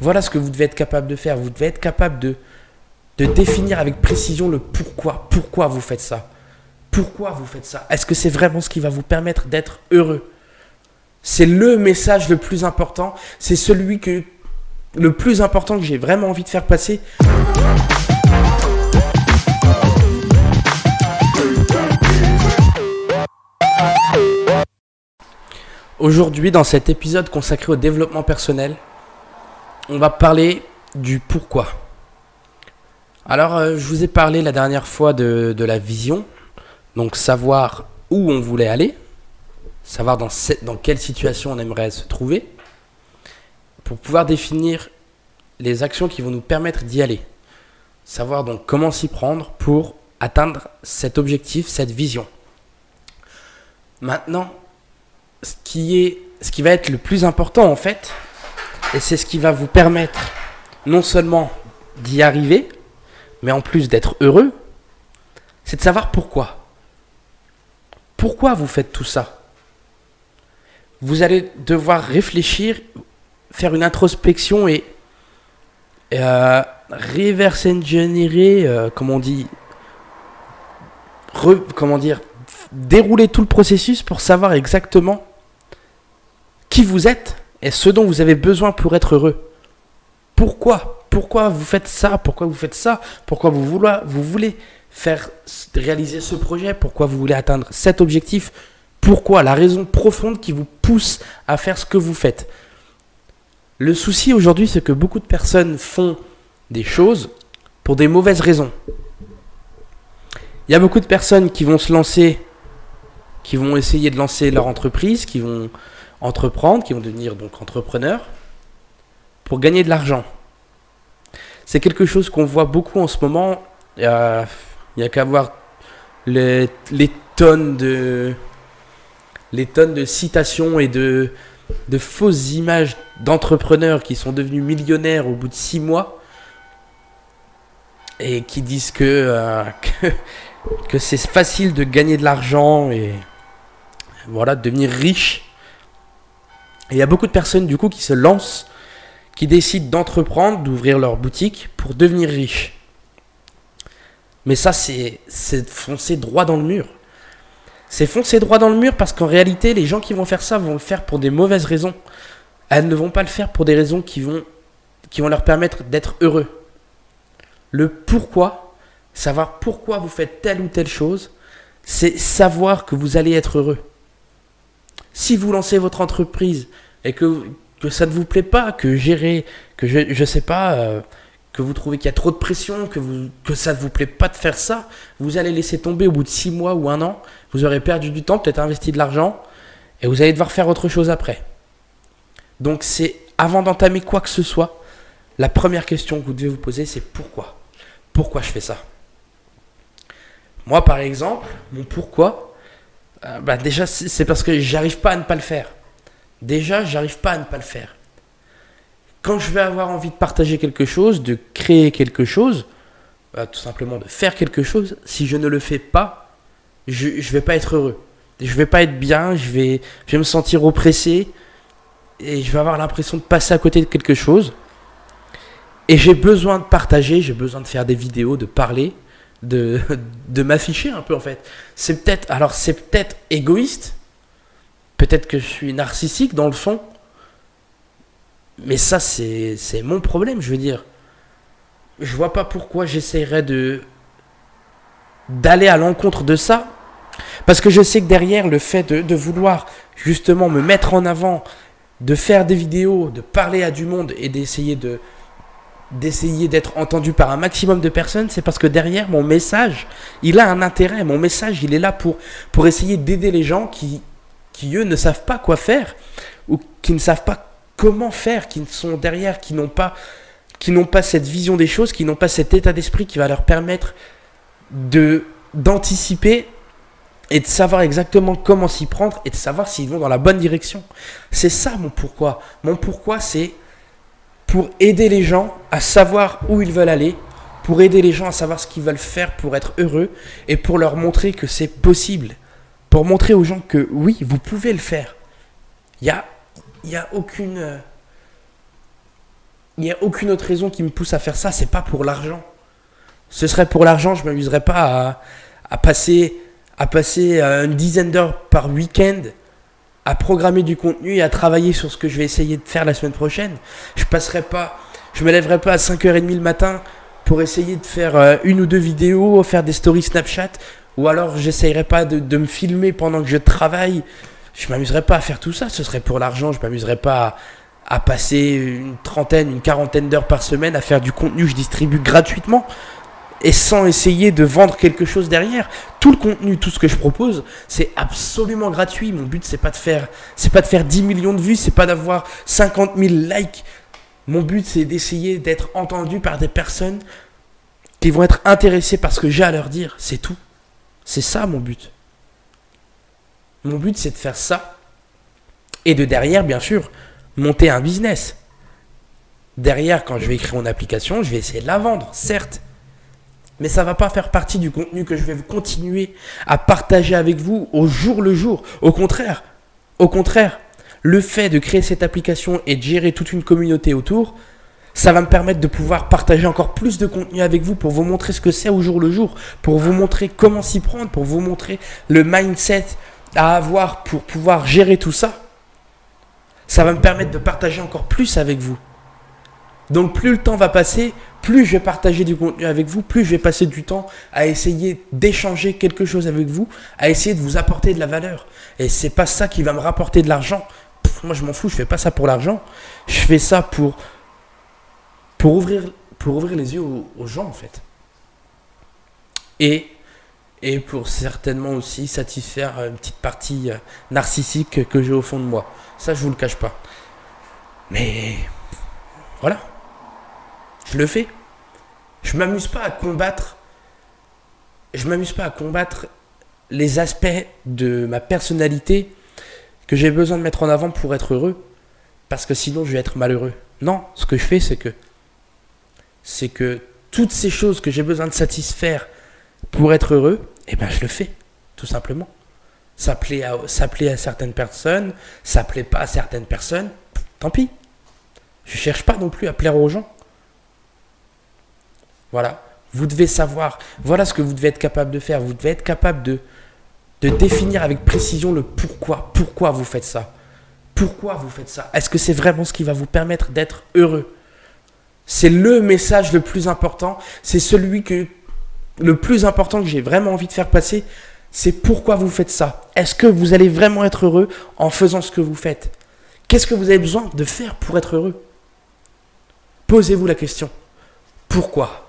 Voilà ce que vous devez être capable de faire. Vous devez être capable de, de définir avec précision le pourquoi. Pourquoi vous faites ça Pourquoi vous faites ça? Est-ce que c'est vraiment ce qui va vous permettre d'être heureux? C'est le message le plus important. C'est celui que le plus important que j'ai vraiment envie de faire passer. Aujourd'hui, dans cet épisode consacré au développement personnel, on va parler du pourquoi. Alors, euh, je vous ai parlé la dernière fois de, la vision, donc savoir où on voulait aller, savoir dans, dans quelle situation on aimerait se trouver, pour pouvoir définir les actions qui vont nous permettre d'y aller. Savoir donc comment s'y prendre pour atteindre cet objectif, cette vision. Maintenant, ce qui, est, ce qui va être le plus important en fait, et c'est ce qui va vous permettre non seulement d'y arriver, mais en plus d'être heureux, c'est de savoir pourquoi. Pourquoi vous faites tout ça? Vous allez devoir réfléchir, faire une introspection et euh, reverse engineer, euh, comme on dit, comment dire, dérouler tout le processus pour savoir exactement qui vous êtes et ce dont vous avez besoin pour être heureux. Pourquoi? Pourquoi vous faites ça? Pourquoi vous faites ça? Pourquoi vous voulez, vous voulez faire réaliser ce projet? Pourquoi vous voulez atteindre cet objectif? Pourquoi? La raison profonde qui vous pousse à faire ce que vous faites. Le souci aujourd'hui, c'est que beaucoup de personnes font des choses pour des mauvaises raisons. Il y a beaucoup de personnes qui vont se lancer, qui vont essayer de lancer leur entreprise, qui vont entreprendre, qui vont devenir donc entrepreneurs, pour gagner de l'argent. C'est quelque chose qu'on voit beaucoup en ce moment. Il n'y a, qu'à voir les, tonnes de les tonnes de citations et de, de fausses images d'entrepreneurs qui sont devenus millionnaires au bout de six mois et qui disent que, euh, que, que c'est facile de gagner de l'argent et voilà, de devenir riche il y a beaucoup de personnes du coup qui se lancent, qui décident d'entreprendre, d'ouvrir leur boutique pour devenir riches. Mais ça, c'est foncer droit dans le mur. C'est foncer droit dans le mur parce qu'en réalité, les gens qui vont faire ça vont le faire pour des mauvaises raisons. Elles ne vont pas le faire pour des raisons qui vont leur permettre d'être heureux. Le pourquoi, savoir pourquoi vous faites telle ou telle chose, c'est savoir que vous allez être heureux. Si vous lancez votre entreprise et que, ça ne vous plaît pas, que gérer, que je ne sais pas, euh, que vous trouvez qu'il y a trop de pression, que, que ça ne vous plaît pas de faire ça, vous allez laisser tomber au bout de six mois ou un an, vous aurez perdu du temps, peut-être investi de l'argent, et vous allez devoir faire autre chose après. Donc c'est avant d'entamer quoi que ce soit, la première question que vous devez vous poser, c'est pourquoi? Pourquoi je fais ça? Moi, par exemple, mon pourquoi, euh, bah déjà, c'est parce que j'arrive pas à ne pas le faire. Déjà, j'arrive pas à ne pas le faire. Quand je vais avoir envie de partager quelque chose, de créer quelque chose, bah, tout simplement de faire quelque chose, si je ne le fais pas, je ne vais pas être heureux. Je vais pas être bien, je vais, je vais me sentir oppressé et je vais avoir l'impression de passer à côté de quelque chose. Et j'ai besoin de partager, j'ai besoin de faire des vidéos, de parler de, de m'afficher un peu en fait. C'est peut-être, alors c'est peut-être égoïste, peut-être que je suis narcissique dans le fond, mais ça c'est, c'est mon problème, je veux dire. Je vois pas pourquoi j'essaierais de d'aller à l'encontre de ça, parce que je sais que derrière le fait de, de vouloir justement me mettre en avant, de faire des vidéos, de parler à du monde et d'essayer de, d'essayer d'être entendu par un maximum de personnes, c'est parce que derrière mon message, il a un intérêt. Mon message, il est là pour, pour essayer d'aider les gens qui, qui, eux, ne savent pas quoi faire ou qui ne savent pas comment faire, qui sont derrière, qui n'ont pas, qui n'ont pas cette vision des choses, qui n'ont pas cet état d'esprit qui va leur permettre de d'anticiper et de savoir exactement comment s'y prendre et de savoir s'ils vont dans la bonne direction. C'est ça mon pourquoi. Mon pourquoi, c'est pour aider les gens à savoir où ils veulent aller, pour aider les gens à savoir ce qu'ils veulent faire pour être heureux et pour leur montrer que c'est possible. Pour montrer aux gens que oui, vous pouvez le faire. Il n'y a, a aucune. il n'y a aucune autre raison qui me pousse à faire ça, c'est pas pour l'argent. Ce serait pour l'argent, je m'amuserais pas à, passer, à passer euh, une dizaine d'heures par week-end à programmer du contenu et à travailler sur ce que je vais essayer de faire la semaine prochaine. Je passerai pas, je me lèverai pas à 5h30 le matin pour essayer de faire euh, une ou deux vidéos, faire des stories Snapchat, ou alors j'essayerai pas de, me filmer pendant que je travaille. Je m'amuserais pas à faire tout ça, ce serait pour l'argent, je m'amuserais pas à, passer une trentaine, une quarantaine d'heures par semaine à faire du contenu que je distribue gratuitement et sans essayer de vendre quelque chose derrière. Tout le contenu, tout ce que je propose, c'est absolument gratuit. Mon but, c'est pas de faire, c'est pas de faire 10 millions de vues, c'est pas d'avoir 50 000 likes, mon but, c'est d'essayer d'être entendu par des personnes qui vont être intéressées par ce que j'ai à leur dire. C'est tout. C'est ça mon but. Mon but, c'est de faire ça. Et de derrière, bien sûr, monter un business. Derrière, quand je vais écrire mon application, je vais essayer de la vendre, certes. Mais ça ne va pas faire partie du contenu que je vais continuer à partager avec vous au jour le jour. Au contraire, au contraire, le fait de créer cette application et de gérer toute une communauté autour, ça va me permettre de pouvoir partager encore plus de contenu avec vous pour vous montrer ce que c'est au jour le jour, pour vous montrer comment s'y prendre, pour vous montrer le mindset à avoir pour pouvoir gérer tout ça. Ça va me permettre de partager encore plus avec vous. Donc plus le temps va passer, plus je vais partager du contenu avec vous, plus je vais passer du temps à essayer d'échanger quelque chose avec vous, à essayer de vous apporter de la valeur. Et c'est pas ça qui va me rapporter de l'argent moi, je m'en fous, je fais pas ça pour l'argent. Je fais ça pour, ouvrir les yeux aux, gens, en fait. Et, et pour certainement aussi satisfaire une petite partie euh, narcissique que j'ai au fond de moi. Ça, je vous le cache pas. Mais voilà. Je le fais. Je m'amuse pas à combattre. Je m'amuse pas à combattre les aspects de ma personnalité que j'ai besoin de mettre en avant pour être heureux, parce que sinon je vais être malheureux. Non, ce que je fais, c'est que c'est que toutes ces choses que j'ai besoin de satisfaire pour être heureux, eh ben je le fais, tout simplement. Ça plaît à, certaines personnes, ça plaît pas à certaines personnes, tant pis. Je cherche pas non plus à plaire aux gens. Voilà. Vous devez savoir, voilà ce que vous devez être capable de faire. Vous devez être capable de, de définir avec précision le pourquoi. Pourquoi vous faites ça? Pourquoi vous faites ça? Est-ce que c'est vraiment ce qui va vous permettre d'être heureux? C'est le message le plus important. C'est celui que le plus important que j'ai vraiment envie de faire passer. C'est pourquoi vous faites ça? Est-ce que vous allez vraiment être heureux en faisant ce que vous faites? Qu'est-ce que vous avez besoin de faire pour être heureux? Posez-vous la question. Pourquoi?